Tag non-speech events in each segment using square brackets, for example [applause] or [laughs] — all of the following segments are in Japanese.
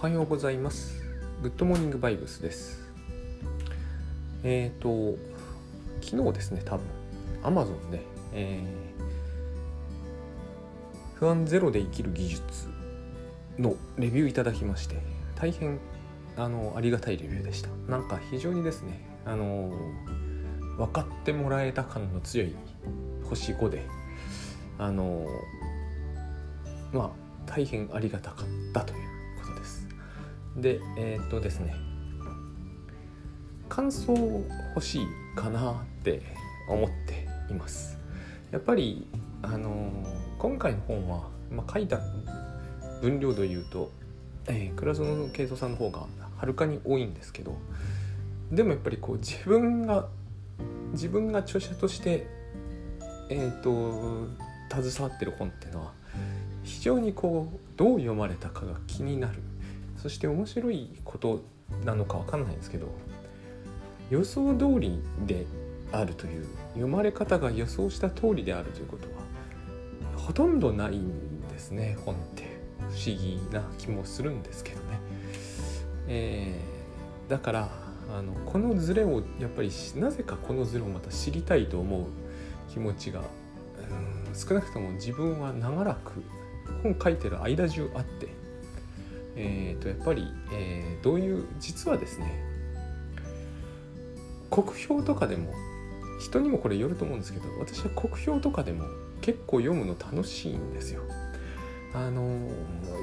はようございます。グッドモーニングバイブスです。えっ、ー、と昨日ですね多分。Amazon で、えー、不安ゼロで生きる技術のレビューいただきまして大変あのありがたいレビューでした。なんか非常にですねあの分かってもらえた感の強い星5であのまあ大変ありがたかったという。でえー、っとですね感想欲しいかなって思っています。やっぱりあの今回の本は、まあ、書いた分量で言うと、えー、倉園慶三さんの方がはるかに多いんですけどでもやっぱりこう自分が自分が著者としてえっ、ー、と携わってる本っていうのは非常にこうどう読まれたかが気になるそして面白いことなのか分かんないんですけど予想通りであるという読まれ方が予想した通りであるということはほとんどないんですね本って不思議な気もするんですけどね。えー、だからあのこのズレをやっぱりなぜかこのズレをまた知りたいと思う気持ちが、うん、少なくとも自分は長らく本書いてる間中あって、えー、とやっぱり、えー、どういう実はですね国評とかでも人にもこれよると思うんですけど私は国評とかでも結構読むの楽しいんですよ。あの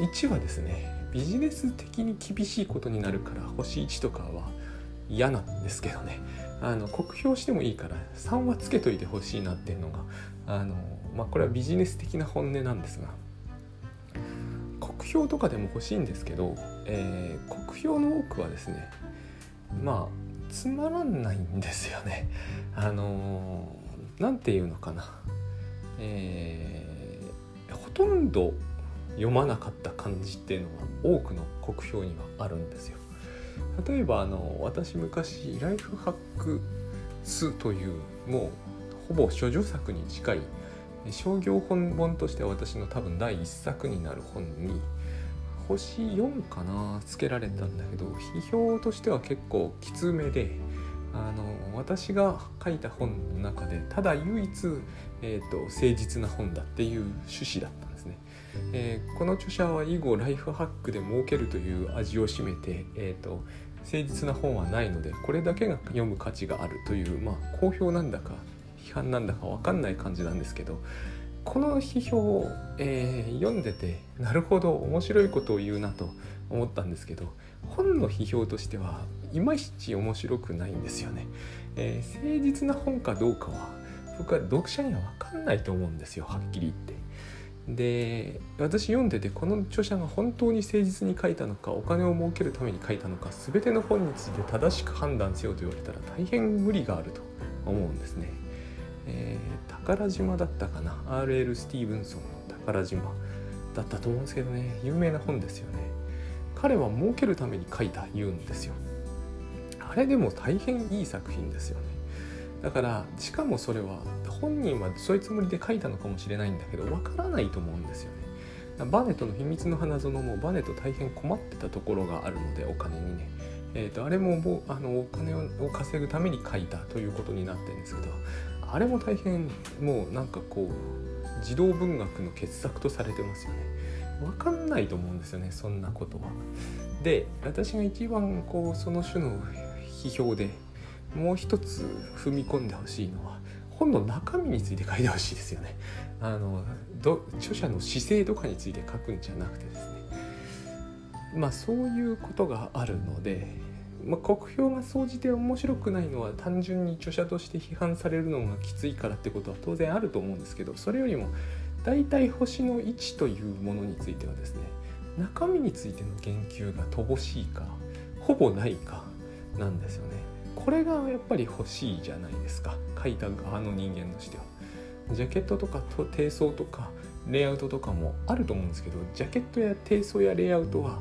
1はですねビジネス的に厳しいことになるから星1とかは嫌なんですけどねあの酷評してもいいから3はつけといてほしいなっていうのがあのまあこれはビジネス的な本音なんですが酷評とかでも欲しいんですけど、えー、酷評の多くはですねまあつまらないんですよね。[laughs] あの何て言うのかな。えー、ほとんど読まなかった漢字っていうのは多くの国評にはあるんですよ。例えばあの私昔「ライフハックス」というもうほぼ処女作に近い商業本本としては私の多分第一作になる本に星4かなつけられたんだけど批評としては結構きつめであの私が書いた本の中でただ唯一、えーと、誠実な本だっていう趣旨だったんですね。えー、この著者は以後ライフハックで儲けるという味を占めて、えーと誠実な本はないのでこれだけが読む価値があるというまあ好評なんだか判なんだか分かんない感じなんですけどこの批評を、えー、読んでてなるほど面白いことを言うなと思ったんですけど本の批評としてはいまいち面白くないんですよね。えー、誠実な本かどうかは僕は読者には分かんないと思うんですよはっきり言って。で私読んでてこの著者が本当に誠実に書いたのかお金を儲けるために書いたのか全ての本について正しく判断せよと言われたら大変無理があると思うんですね。えー、宝島だったかな？R.L. スティーブンソンの宝島だったと思うんですけどね。有名な本ですよね。彼は儲けるために書いた言うんですよ。あれでも大変いい作品ですよね。だからしかもそれは本人はそういうつもりで書いたのかもしれないんだけどわからないと思うんですよね。バネットの秘密の花園もバネット大変困ってたところがあるのでお金にね。えーと、あれももうあのお金を稼ぐために書いたということになってるんですけどあれも大変もうなんかこう児童文学の傑作とされてますよね。分かんないと思うんですよねそんなことは。で私が一番こうその種の批評でもう一つ踏み込んでほしいのは本の中身について書いてほしいですよね。あの著者の姿勢とかについて書くんじゃなくてですね。まあそういうことがあるのでまあ、国評が総じて面白くないのは単純に著者として批判されるのがきついからってことは当然あると思うんですけどそれよりも大体星の位置というものについてはですね中身についての言及が乏しいかほぼないかなんですよね。これがやっぱり欲しいじゃないですか書いた側の人間としては。ジャケットとか低層とかレイアウトとかもあると思うんですけどジャケットや低層やレイアウトは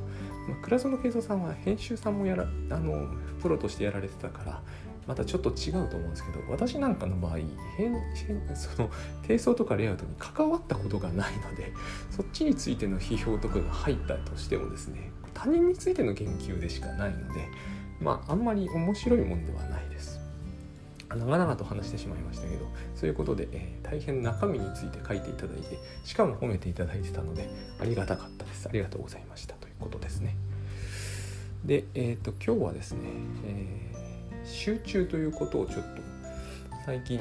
まあ、倉園慶三さんは編集さんもやらあのプロとしてやられてたからまたちょっと違うと思うんですけど私なんかの場合編その低層とかレイアウトに関わったことがないのでそっちについての批評とかが入ったとしてもですね他人についての言及でしかないのでまああんまり面白いもんではないです。長々と話してしまいましたけどそういうことで、えー、大変中身について書いていただいてしかも褒めていただいてたのでありがたかったです。ありがとうございましたと。ことですねで、えーと、今日はですね、えー、集中ということをちょっと最近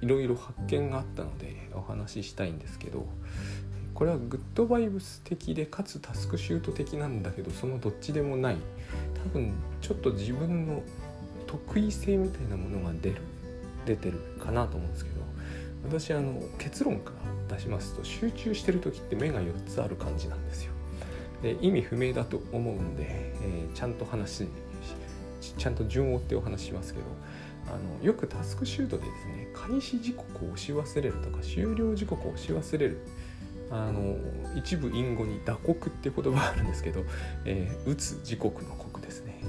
いろいろ発見があったのでお話ししたいんですけどこれはグッドバイブス的でかつタスクシュート的なんだけどそのどっちでもない多分ちょっと自分の得意性みたいなものが出る出てるかなと思うんですけど私あの結論から出しますと集中してる時って目が4つある感じなんですよ。で意味不明だと思うんで、えー、ちゃんと話ちゃんと順を追ってお話しますけどあのよくタスクシュートでですね開始時刻を押し忘れるとか終了時刻を押し忘れるあの一部隠語に打刻って言葉があるんですけど、えー、打つ時刻の刻ですね。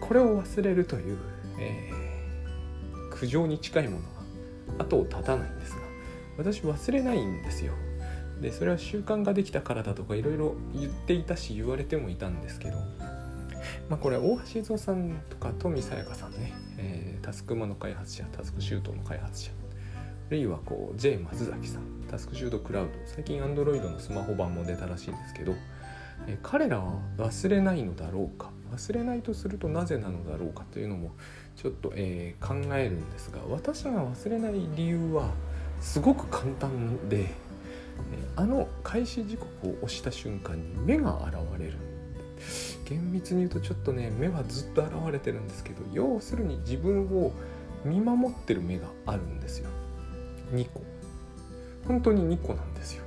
これを忘れるという、えー、苦情に近いものが後を絶たないんですが私忘れないんですよ。でそれは習慣ができたからだとかいろいろ言っていたし言われてもいたんですけどまあこれ大橋伊蔵さんとか富さやかさんね、えー、タスクマの開発者タスクシュートの開発者。あるいはこう J 松崎さん。タスクシュートクラウド。最近 Android のスマホ版も出たらしいんですけど、えー、彼らは忘れないのだろうか。忘れないとするとなぜなのだろうかというのもちょっと、えー、考えるんですが私が忘れない理由はすごく簡単であの開始時刻を押した瞬間に目が現れる。厳密に言うとちょっとね目はずっと現れてるんですけど要するに自分を見守ってる目があるんですよ。2個。本当に2個なんですよ。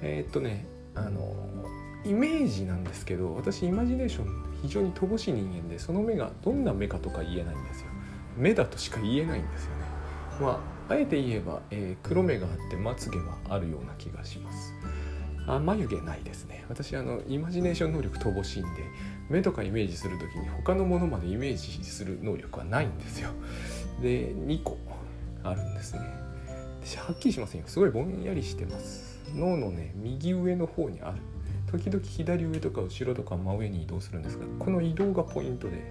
えー、っとねあのイメージなんですけど私イマジネーション非常に乏しい人間でその目がどんな目かとか言えないんですよ。目だとしか言えないんですよね。まああえて言えば、えー、黒目があってまつげはあるような気がします。あ眉毛ないですね。私あのイマジネーション能力乏しいんで目とかイメージする時に他のものまでイメージする能力はないんですよ。で2個あるんですね。はっきりしませんよ。すごいぼんやりしてます。脳のね右上の方にある。時々左上とか後ろとか真上に移動するんですがこの移動がポイントで、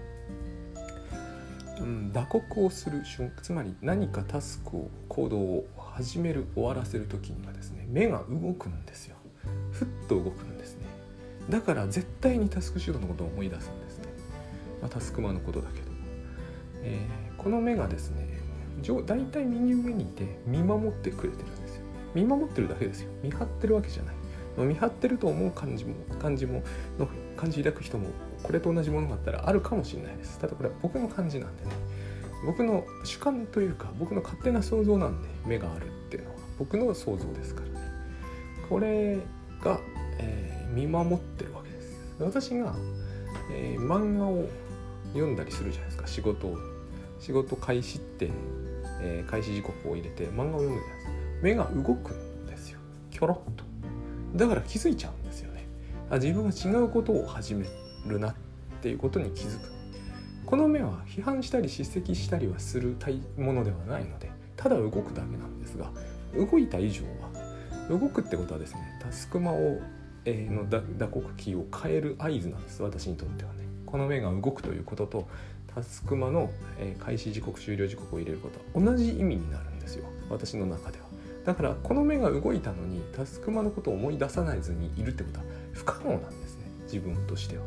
うん、打刻をする瞬つまり何かタスクを行動を始める終わらせる時にはですね目が動くんですよ。ふっと動くんですね。だから絶対にタスクシュートのことを思い出すんですね、まあ、タスクマのことだけど、えー、この目がですね大体右上にいて見守ってくれてるんですよ。見守ってるだけですよ。見張ってるわけじゃない。見張ってると思う感じも感じもの感じ抱く人もこれと同じものがあったらあるかもしれないです。ただこれは僕の感じなんでね。僕の主観というか僕の勝手な想像なんで目があるっていうのは僕の想像ですからね。これが、えー、見守ってるわけです。私が、えー、漫画を読んだりするじゃないですか。仕事を。仕事開始って、えー、開始時刻を入れて漫画を読むじゃないですか。目が動くんですよ。キョロッと。だから気づいちゃうんですよね。あ自分は違うことを始めるなっていうことに気づく。この目は批判したり叱責したりはするものではないのでただ動くだけなんですが動いた以上は動くってことはですねタスクマを、えー、の打刻キーを変える合図なんです私にとってはね。この目が動くということとタスクマの、えー、開始時刻終了時刻を入れることは同じ意味になるんですよ。私の中では。だからこの目が動いたのにタスクマのことを思い出さないずにいるってことは不可能なんですね。自分としては。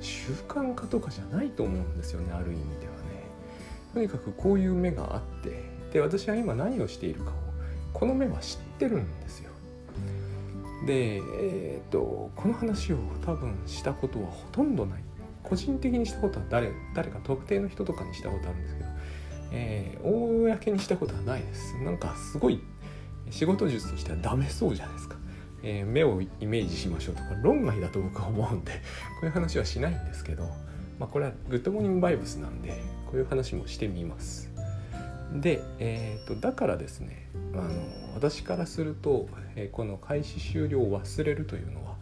習慣化とかじゃないと思うんですよねある意味ではね。とにかくこういう目があってで私は今何をしているかをこの目は知ってるんですよ。でえー、っとこの話を多分したことはほとんどない。個人的にしたことは誰誰か特定の人とかにしたことあるんですけど、えー、公にしたことはないです。なんかすごい仕事術としてはダメそうじゃないですか、えー、目をイメージしましょうとか論外だと僕は思うんで [laughs] こういう話はしないんですけど、まあ、これはグッドモーニングバイブスなんでこういう話もしてみます。で、えーと、だからですねあの私からすると、えー、この開始終了を忘れるというのは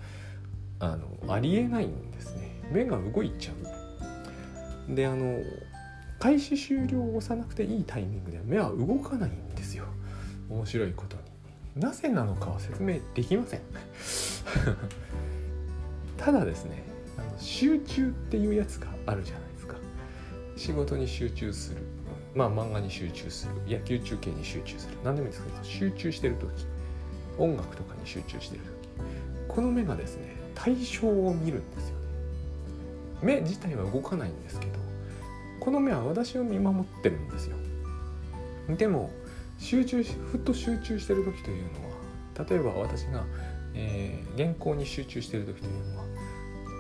あのありえないんですね。目が動いちゃう。であの開始終了を押さなくていいタイミングでは目は動かないんですよ。面白いことに。なぜなのかは説明できません。[laughs] ただですねあの集中っていうやつがあるじゃないですか。仕事に集中する。まあ漫画に集中する。野球中継に集中する。何でもいいですけど集中してる時。音楽とかに集中してる時。この目がですね対象を見るんですよね。目自体は動かないんですけどこの目は私を見守ってるんですよ。でも集中しふっと集中してる時というのは例えば私が、えー、原稿に集中してる時というのは、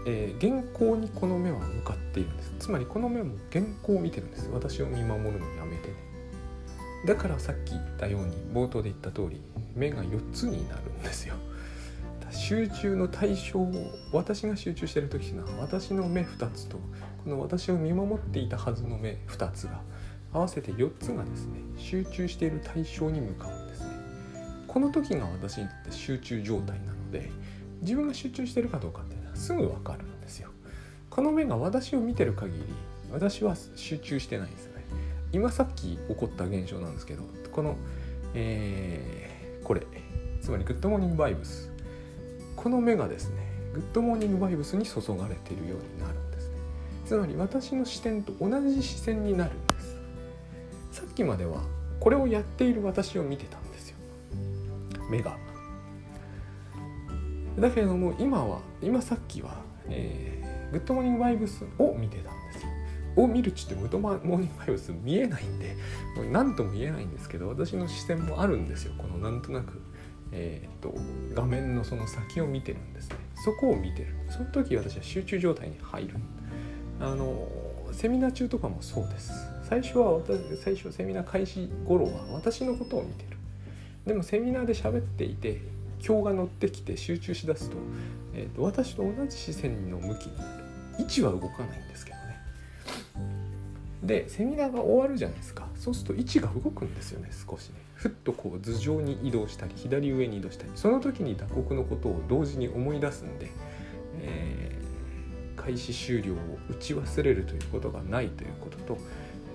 えー、原稿にこの目は向かっているんです。つまりこの目も原稿を見てるんです。私を見守るのやめてね。だからさっき言ったように冒頭で言った通り目が4つになるんですよ。集中の対象を私が集中してる時の私の目2つとこの私を見守っていたはずの目2つが合わせて4つがですね集中している対象に向かうんですね。この時が私にとって集中状態なので自分が集中してるかどうかっていうのはすぐ分かるんですよ。この目が私を見てる限り私は集中してないんですよね。今さっき起こった現象なんですけどこの、えー、これつまりグッドモーニングバイブスこの目がですねグッドモーニングバイブスに注がれているようになるんですね。つまり私の視点と同じ視線になるさっきまではこれをやっている私を見てたんですよ。目が。だけれども今は今さっきは、えー、グッドモーニングバイブスを見てたんですよ。を見るっちってグッドモーニングバイブス見えないんで何とも言えないんですけど私の視線もあるんですよ。このなんとなくえーと、画面のその先を見てるんですね。そこを見てる。その時私は集中状態に入る。あのセミナー中とかもそうです。最初は私最初セミナー開始頃は私のことを見てる。でもセミナーで喋っていて今日が乗ってきて集中しだすと,、えーと、私と同じ視線の向きになる。位置は動かないんですけどね。でセミナーが終わるじゃないですか。そうすると位置が動くんですよね少しね。ふっとこう頭上に移動したり左上に移動したり。その時に打刻のことを同時に思い出すんで、えー、開始終了を打ち忘れるということがないということと,、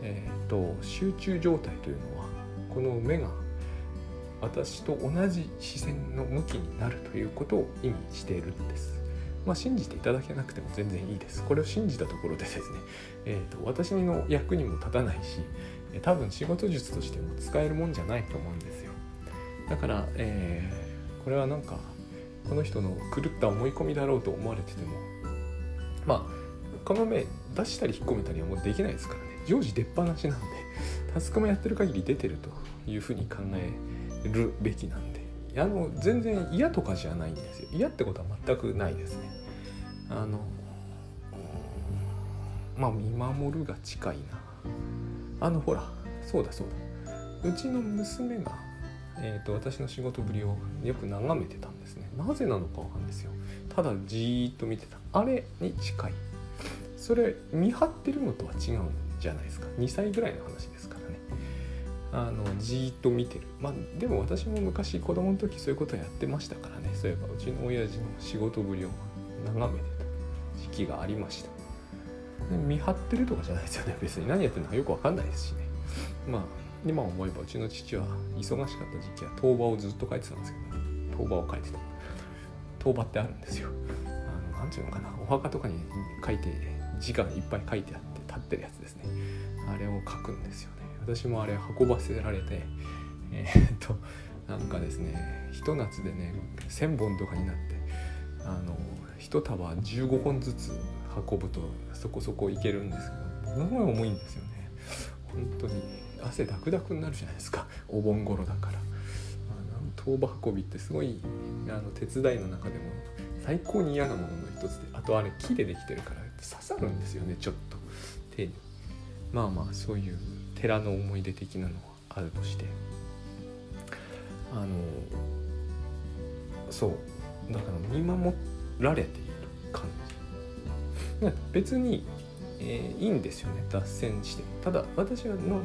えーと、集中状態というのはこの目が私と同じ視線の向きになるということを意味しているんです。まあ、信じていただけなくても全然いいです。これを信じたところでですね、[laughs] えーと私の役にも立たないし、多分仕事術としても使えるもんじゃないと思うんですよだから、えー、これはなんかこの人の狂った思い込みだろうと思われててもまあこの目出したり引っ込めたりはもうできないですから常時出っ放しなんで [laughs] タスクもやってる限り出てるというふうに考えるべきなんであの全然嫌とかじゃないんですよ。嫌ってことは全くないですね。あのまあ見守るが近いな。あのほらそうだそうだ。うちの娘が、えーと、私の仕事ぶりをよく眺めてたんですね。なぜなのかわかんないですよ。ただじーっと見てた。あれに近い。それ見張ってるのとは違うんじゃないですか。2歳ぐらいの話ですからね。あのじっと見てる。まあでも私も昔子供の時そういうことやってましたからね。そういえばうちの親父の仕事ぶりを眺めてた時期がありました。見張ってるとかじゃないですよね。[laughs] 別に。何やってるのかよく分かんないですしね。まあ今思えばうちの父は忙しかった時期は当場をずっと書いてたんですけどね。当場を書いてた。当場ってあるんですよ。あのなんていうのかな。お墓とかに書いて字がいっぱい書いてあって。立ってるやつですね。あれを書くんですよね。私もあれ運ばせられてえー、っとなんかですねひと夏でね1,000本とかになってあの1束15本ずつ運ぶとそこそこいけるんですけどものすごい重いんですよね。本当に汗ダクダクになるじゃないですか。お盆頃だから。当場運びってすごいあの手伝いの中でも最高に嫌なものの一つであとあれ木でできてるから刺さるんですよねちょっと。手にまあまあそういう寺の思い出的なのはあるとして。あのそう。だから見守られている感じ。別にえー、いいんですよね。脱線してただ私はの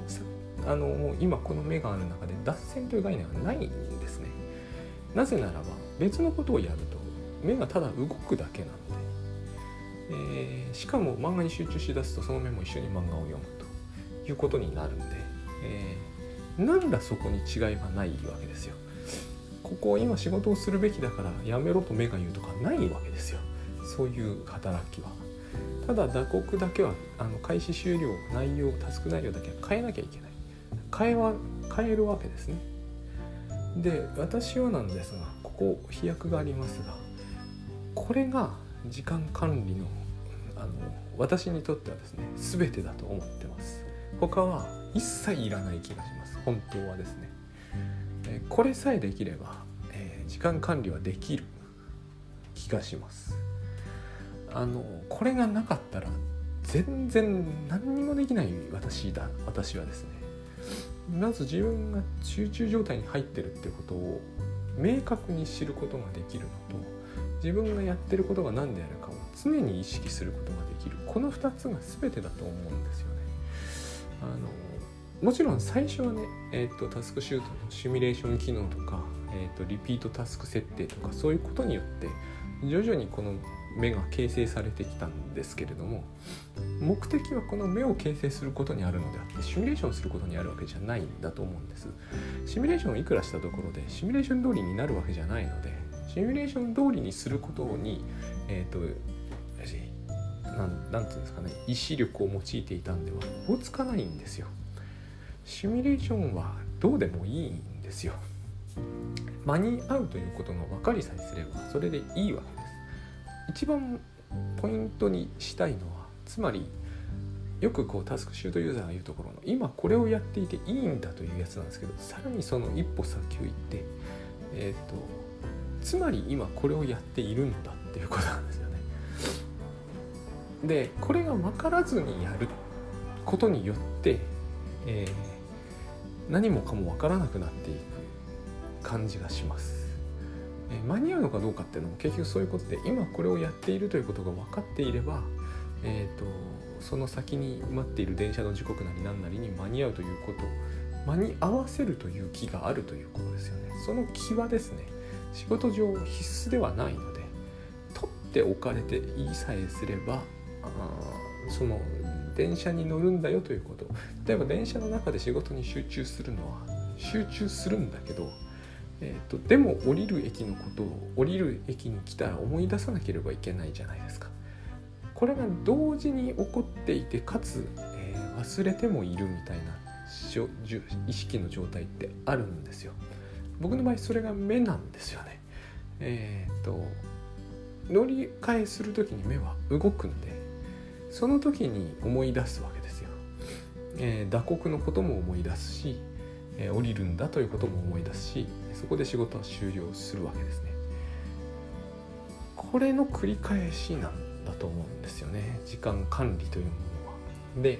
あのもう今この目がある中で脱線という概念はないんですね。なぜならば別のことをやると目がただ動くだけなので、えー、しかも漫画に集中しだすとその目も一緒に漫画を読むということになるんで、えー、なんだそこに違いがないわけですよ。ここ今仕事をするべきだからやめろと目が言うとかないわけですよ。そういう働きは。ただ打刻だけはあの開始終了内容タスク内容だけは変えなきゃいけない。変えは変えるわけですね。で私はなんですがここ飛躍がありますがこれが時間管理のあの私にとってはですね全てだと思ってます。他は一切いらない気がします。本当はですね、えこれさえできれば、えー、時間管理はできる気がします。あのこれがなかったら全然何にもできない私だ。私はですね。まず自分が集中状態に入ってるってことを明確に知ることができるのと自分がやってることが何であるかを常に意識することができるこの2つが全てだと思うんですよね。あのもちろん最初はね、えーと、タスクシュートのシミュレーション機能とか、えーとリピートタスク設定とかそういうことによって徐々にこの目が形成されてきたんですけれども目的はこの目を形成することにあるのであってシミュレーションすることにあるわけじゃないんだと思うんですシミュレーションをいくらしたところでシミュレーション通りになるわけじゃないのでシミュレーション通りにすることにえっ、ー、となんなんていうんですかね意志力を用いていたんでは追つかないんですよ。シミュレーションはどうでもいいんですよ。間に合うということが分かりさえすればそれでいいわけです。一番ポイントにしたいのはつまりよくこうタスクシュートユーザーが言うところの今これをやっていていいんだというやつなんですけどさらにその一歩先を行ってえっ、ー、とつまり今これをやっているんだっていうことなんです。でこれが分からずにやることによって、えー、何もかも分からなくなっていく感じがします。え間に合うのかどうかっていうのも結局そういうことで今これをやっているということが分かっていれば、えーと、その先に待っている電車の時刻なり何なりに間に合うということ間に合わせるという気があるということですよね。その気はですね仕事上必須ではないので取っておかれていいさえすればあその電車に乗るんだよということ例えば電車の中で仕事に集中するのは集中するんだけどえーと、でも降りる駅のことを降りる駅に来たら思い出さなければいけないじゃないですか。これが同時に起こっていてかつ、えー、忘れてもいるみたいな意識の状態ってあるんですよ。僕の場合それが目なんですよね。えっ、ー、と乗り換えする時に目は動くんでその時に思い出すわけですよ。えー、打刻のことも思い出すし、えー、降りるんだということも思い出すしそこで仕事は終了するわけですね。これの繰り返しなんだと思うんですよね。時間管理というものは。で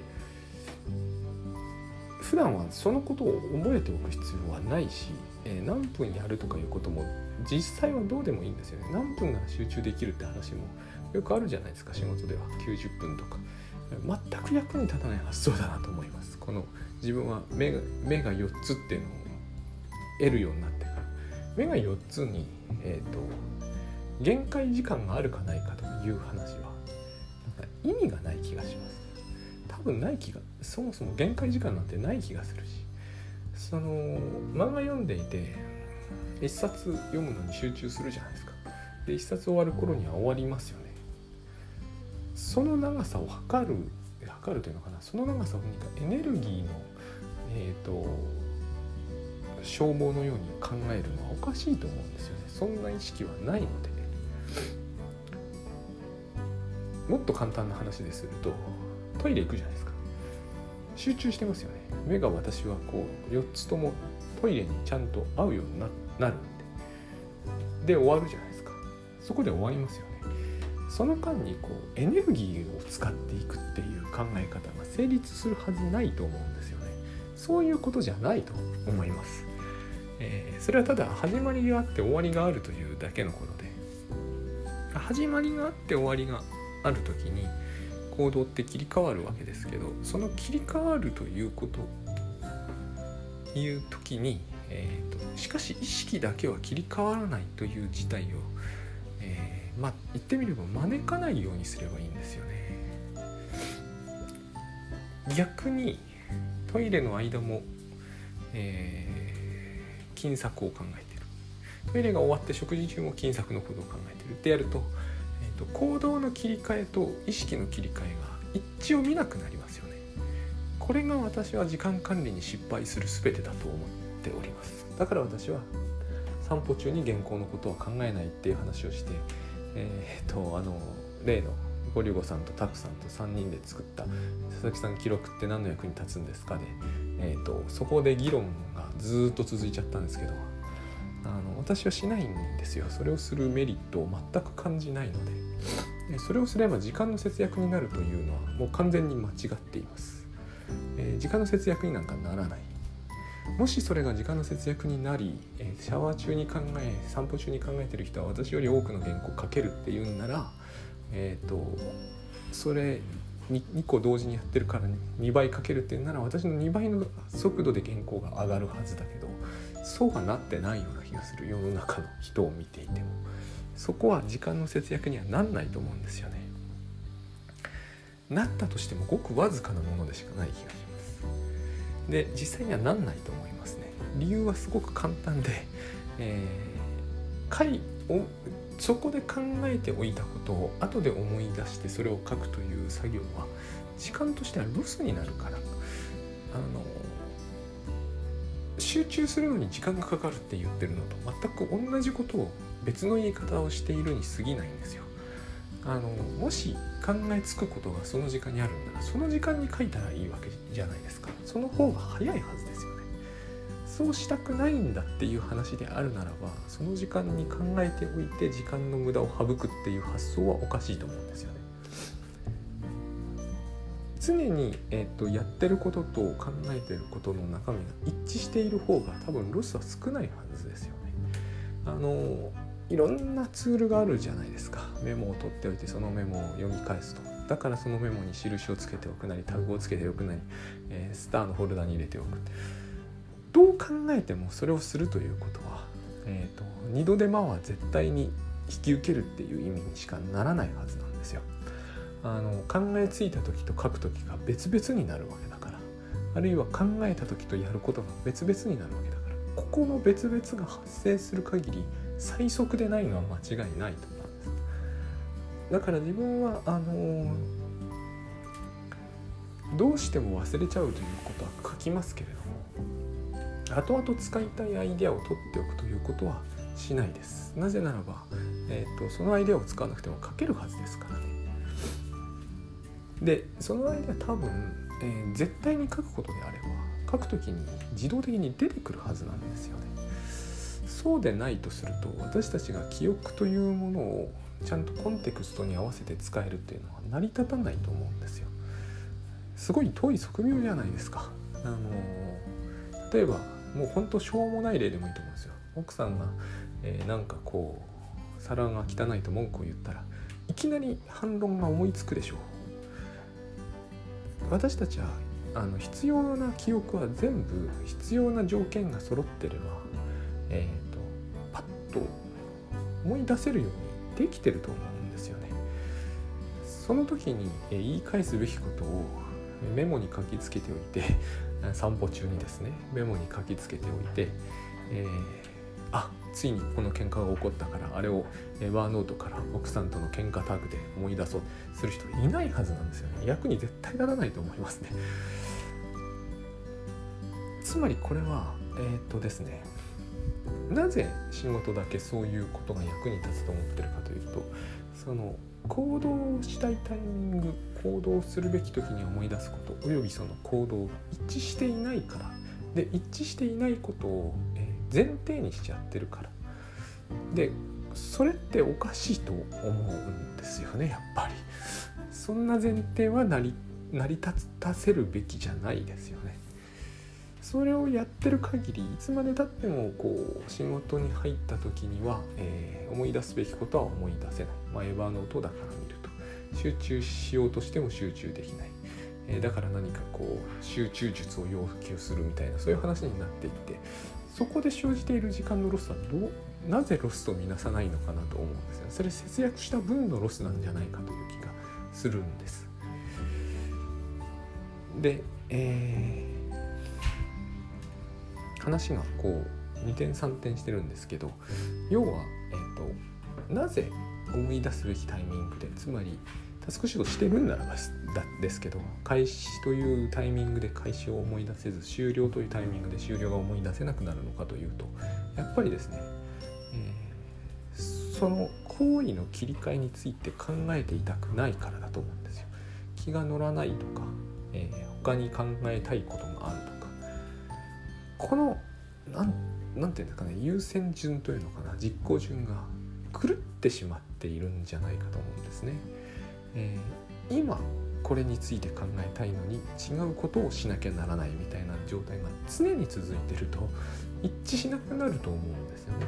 普段はそのことを覚えておく必要はないし、えー、何分やるとかいうことも実際はどうでもいいんですよね。何分なら集中できるって話もよくあるじゃないですか仕事では。90分とか。全く役に立たない発想だなと思います。この自分は目が目が4つっていうのを得るようになってから。目が4つに、えーと、限界時間があるかないかという話はなんか意味がない気がします。多分ない気がそもそも限界時間なんてない気がするし。その漫画読んでいて一冊読むのに集中するじゃないですか。で一冊終わる頃には終わりますよね。その長さを測る測るというのかな。その長さを何かエネルギーのえっ、ー、と消耗のように考えるのはおかしいと思うんですよね。そんな意識はないので。もっと簡単な話でするとトイレ行くじゃないですか。集中してますよね。目が私はこう4つともトイレにちゃんと合うようになるんで。で終わるじゃないですか。そこで終わりますよね。その間にこうエネルギーを使っていくっていう考え方が成立するはずないと思うんですよね。そういうことじゃないと思います。えー、それはただ始まりがあって終わりがあるというだけのことで。始まりがあって終わりがある時に行動って切り替わるわけですけどその切り替わるというこという時に、えーと、しかし意識だけは切り替わらないという事態を、まあ言ってみれば招かないようにすればいいんですよね。逆にトイレの間も、えー金策を考えてる。トイレが終わって食事中も金策のことを考えてる。ってやると、えーと、行動の切り替えと意識の切り替えが一致を見なくなりますよね。これが私は時間管理に失敗する全てだと思っております。だから私は散歩中に原稿のことは考えないっていう話をしてえっ、とあの例のゴリュゴさんとタクさんと3人で作った「佐々木さん記録って何の役に立つんですかで」えーと、そこで議論がずっと続いちゃったんですけどあの私はしないんですよ。それをするメリットを全く感じないので。それをすれば時間の節約になるというのはもう完全に間違っています、えー、時間の節約になんかならない。もしそれが時間の節約になり、えシャワー中に考え散歩中に考えてる人は私より多くの原稿を書けるっていうんならえっ、ー、とそれ 2, 2個同時にやってるから2倍かけるっていうなら私の2倍の速度で原稿が上がるはずだけどそうはなってないような気がする世の中の人を見ていてもそこは時間の節約にはなんないと思うんですよね。なったとしてもごくわずかなものでしかない気がします。で実際にはなんないと思いますね。理由はすごく簡単で、[laughs] えー、そこで考えておいたことを後で思い出してそれを書くという作業は時間としてはロスになるからあの集中するのに時間がかかるって言ってるのと全く同じことを別の言い方をしているに過ぎないんですよ。あのもし考えつくことがその時間にあるんならその時間に書いたらいいわけじゃないですかその方が早いはずですよねそうしたくないんだっていう話であるならばその時間に考えておいて時間の無駄を省くっていう発想はおかしいと思うんですよね。常に、えーと、やってることと考えてることの中身が一致している方が多分ロスは少ないはずですよね。あのいろんなツールがあるじゃないですか。メモを取っておいてそのメモを読み返すと。だからそのメモに印をつけておくなりタグをつけておくなり、えー、スターのフォルダに入れておく。どう考えてもそれをするということは、えーと、二度手間は絶対に引き受けるっていう意味にしかならないはずなんですよ。あの考えついた時と書く時が別々になるわけだから。あるいは考えた時とやることが別々になるわけだから。ここの別々が発生する限り最速でないのは間違いないと思うんです。だから自分はあのどうしても忘れちゃうということは書きますけれども後々使いたいアイデアを取っておくということはしないです。なぜならば、えーと、そのアイデアを使わなくても書けるはずですからね。でそのアイデア多分、えー、絶対に書くことであれば書くときに自動的に出てくるはずなんですよね。そうでないとすると私たちが記憶というものをちゃんとコンテクストに合わせて使えるっていうのは成り立たないと思うんですよ。すごい遠い側面じゃないですか。あの例えばもうほんとしょうもない例でもいいと思うんですよ。奥さんが、えー、なんかこう皿が汚いと文句を言ったらいきなり反論が思いつくでしょう。私たちはあの必要な記憶は全部必要な条件が揃ってれば、えーと、思い出せるようにできてると思うんですよね。その時に、言い返すべきことをメモに書きつけておいて [laughs] 散歩中にですねメモに書きつけておいて、えー、あついにこの喧嘩が起こったからあれをワーノートから奥さんとの喧嘩タグで思い出そうする人いないはずなんですよね役に絶対ならないと思いますねつまりこれはえー、っとですねなぜ仕事だけそういうことが役に立つと思ってるかというとその行動したいタイミング行動するべき時に思い出すことおよびその行動が一致していないからで一致していないことを前提にしちゃってるから。でそれっておかしいと思うんですよねやっぱり。そんな前提は成り立たせるべきじゃないですよね。それをやってる限りいつまでたってもこう仕事に入った時には、えー、思い出すべきことは思い出せない、まあ、エヴァノートだから見ると集中しようとしても集中できない、えー、だから何かこう集中術を要求するみたいなそういう話になっていってそこで生じている時間のロスはどうなぜロスとみなさないのかなと思うんですよ。それ節約した分のロスなんじゃないかという気がするんです。で、えー、話がこう2転3転してるんですけど要は、えーと、なぜ思い出すべきタイミングでつまりタスクシュートしてるんならばですけど開始というタイミングで開始を思い出せず終了というタイミングで終了が思い出せなくなるのかというとやっぱりですね、えー、その行為の切り替えについて考えていたくないからだと思うんですよ。気が乗らないとか、えー、他に考えたいことがあるとこのなんなんていうんですかね優先順というのかな実行順が狂ってしまっているんじゃないかと思うんですね。えー、今これについて考えたいのに違うことをしなきゃならないみたいな状態が常に続いてると一致しなくなると思うんですよね。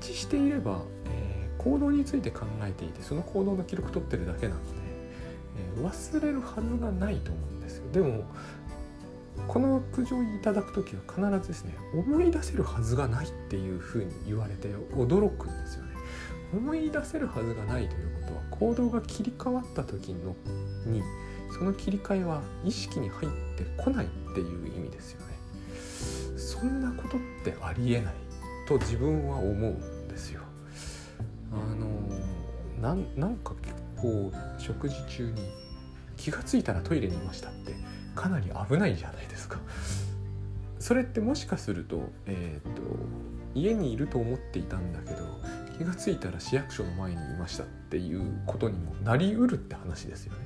一致していれば、えー、行動について考えていてその行動の記録取ってるだけなので、えー、忘れるはずがないと思うんですよ。でもこの苦情いただく時は必ずですね思い出せるはずがないっていうふうに言われて驚くんですよね。思い出せるはずがないということは行動が切り替わった時のにその切り替えは意識に入ってこないっていう意味ですよね。そんなことってありえないと自分は思うんですよ。あのなんか結構食事中に気が付いたらトイレにいましたってかなり危ないじゃないですか。それってもしかすると,、えーと家にいると思っていたんだけど気が付いたら市役所の前にいましたっていうことにもなりうるって話ですよね。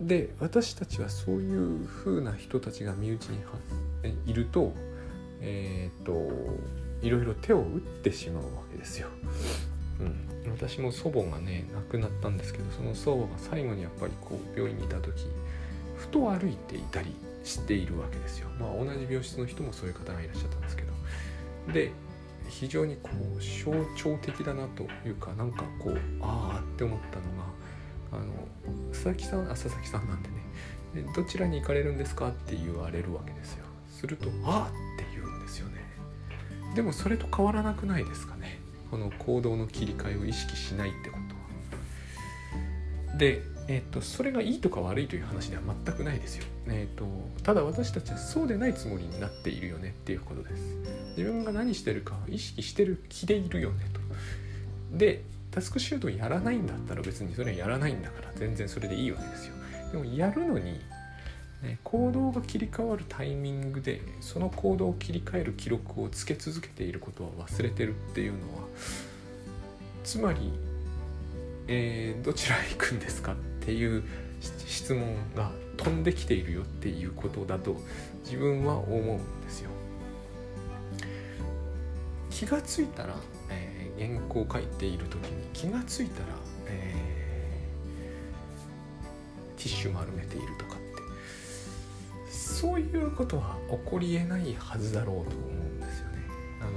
で私たちはそういう風な人たちが身内にいるとえ、ー、といろいろ手を打ってしまうわけですよ。うん、私も祖母がね亡くなったんですけどその祖母が最後にやっぱりこう病院にいた時ふと歩いていたりしているわけですよ。まあ同じ病室の人もそういう方がいらっしゃったんですけど。で非常にこう象徴的だなというかなんかこうああって思ったのがあの佐々木さんあ佐々木さんなんでね。どちらに行かれるんですかって言われるわけですよ。すると「ああ」って言うんですよね。でもそれと変わらなくないですかね。この行動の切り替えを意識しないってこと。でえーと、それがいいとか悪いという話では全くないですよ、えーと、ただ私たちはそうでないつもりになっているよねっていうことです。自分が何してるかを意識してる気でいるよねと。でタスクシュートをやらないんだったら別にそれはやらないんだから全然それでいいわけですよ。でもやるのに、ね、行動が切り替わるタイミングでその行動を切り替える記録をつけ続けていることは忘れてるっていうのはつまり、えー、どちらへ行くんですかっていう質問が飛んできているよっていうことだと自分は思うんですよ。気がついたら、えー、原稿を書いている時に気がついたら、えー、ティッシュ丸めているとそういうことは起こりえないはずだろうと思うんですよね。あの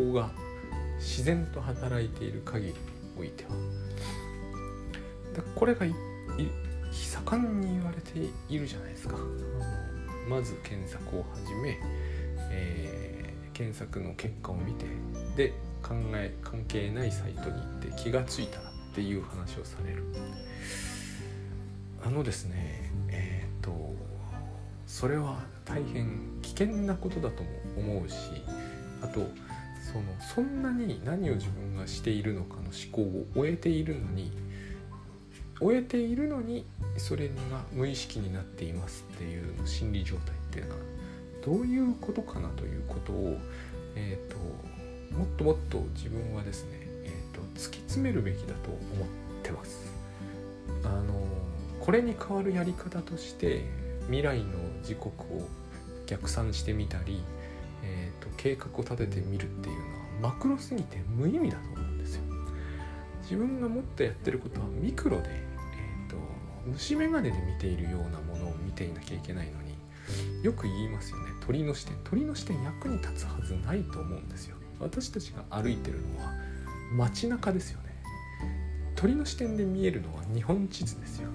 思考が自然と働いている限りにおいてはだ。これが盛んに言われているじゃないですか。まず検索を始め、えー、検索の結果を見てで考え関係ないサイトに行って気が付いたらっていう話をされるあのですねえっ、ー、とそれは大変危険なことだとも思うしあとそのそんなに何を自分がしているのかの思考を終えているのに終えているのにそれが無意識になっていますっていう心理状態っていうのはどういうことかなということを、えーと、もっともっと自分はですね、えーと、突き詰めるべきだと思ってます。あのこれに代わるやり方として未来の時刻を逆算してみたり、えーと計画を立ててみるっていうのはマクロすぎて無意味だと思うんですよ。自分がもっとやってることはミクロでえー、と虫眼鏡で見ているようなものを見ていなきゃいけないのによく言いますよね。鳥の視点。鳥の視点役に立つはずないと思うんですよ。私たちが歩いてるのは街中ですよね。鳥の視点で見えるのは日本地図ですよ。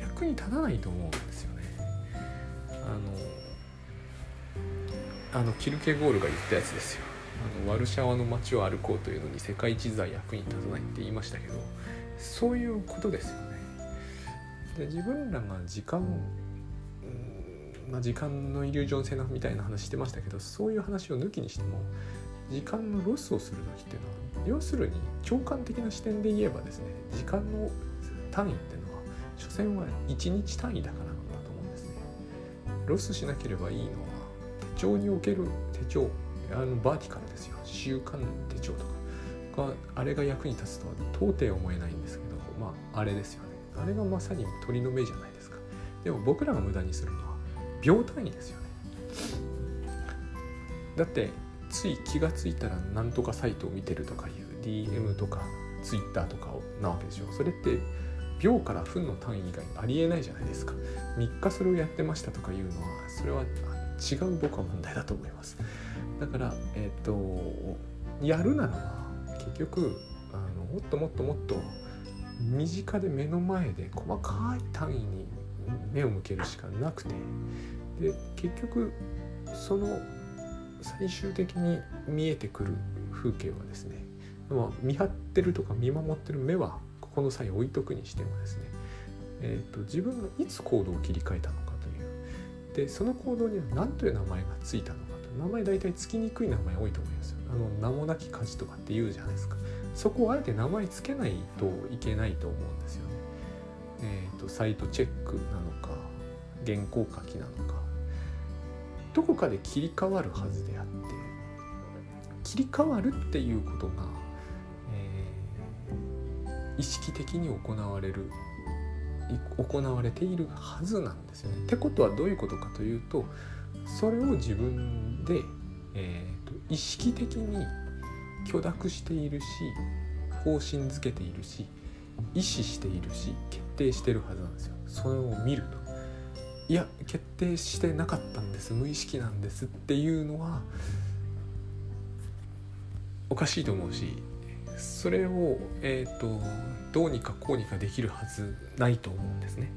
役に立たないと思うんですよ。あのキルケゴールが言ったやつですよ。あのワルシャワの街を歩こうというのに世界地図は役に立たないって言いましたけどそういうことですよね。で自分らが時間、まあ、時間のイリュージョン性みたいな話してましたけどそういう話を抜きにしても時間のロスをする時っていうのは要するに鳥瞰的な視点で言えばですね時間の単位っていうのは所詮は1日単位だからなんだと思うんですね。ロスしなければいいのは帳における手帳あのバーティカルですよ習慣手帳とかがあれが役に立つとは到底思えないんですけどまああれですよね。あれがまさに鳥の目じゃないですか。でも僕らが無駄にするのは秒単位ですよね。だってつい気が付いたら何とかサイトを見てるとかいう DM とか Twitter とかなわけでしょそれって秒から分の単位以外ありえないじゃないですか。3日それをやってましたとかいうのはそれは違う僕は問題だと思います。だからえっ、ー、とやるならば結局あのもっともっともっと身近で目の前で細かい単位に目を向けるしかなくてで結局その最終的に見えてくる風景はですね、見張ってるとか見守ってる目はここの際置いとくにしてもですね、えーと、自分がいつ行動を切り替えたのでその行動には何という名前がついたのかと。名前大体つきにくい名前多いと思いますよ。あの名もなき家事とかって言うじゃないですか。そこをあえて名前つけないといけないと思うんですよね。えーとサイトチェックなのか原稿書きなのか。どこかで切り替わるはずであって切り替わるっていうことが、えー、意識的に行われる行われているはずなんですよね。ってことはどういうことかというとそれを自分で、えーと、と意識的に許諾しているし方針づけているし意思しているし決定してるはずなんですよ。それを見ると。いや決定してなかったんです無意識なんですっていうのはおかしいと思うしそれを、えーと、どうにかこうにかできるはずないと思うんですね。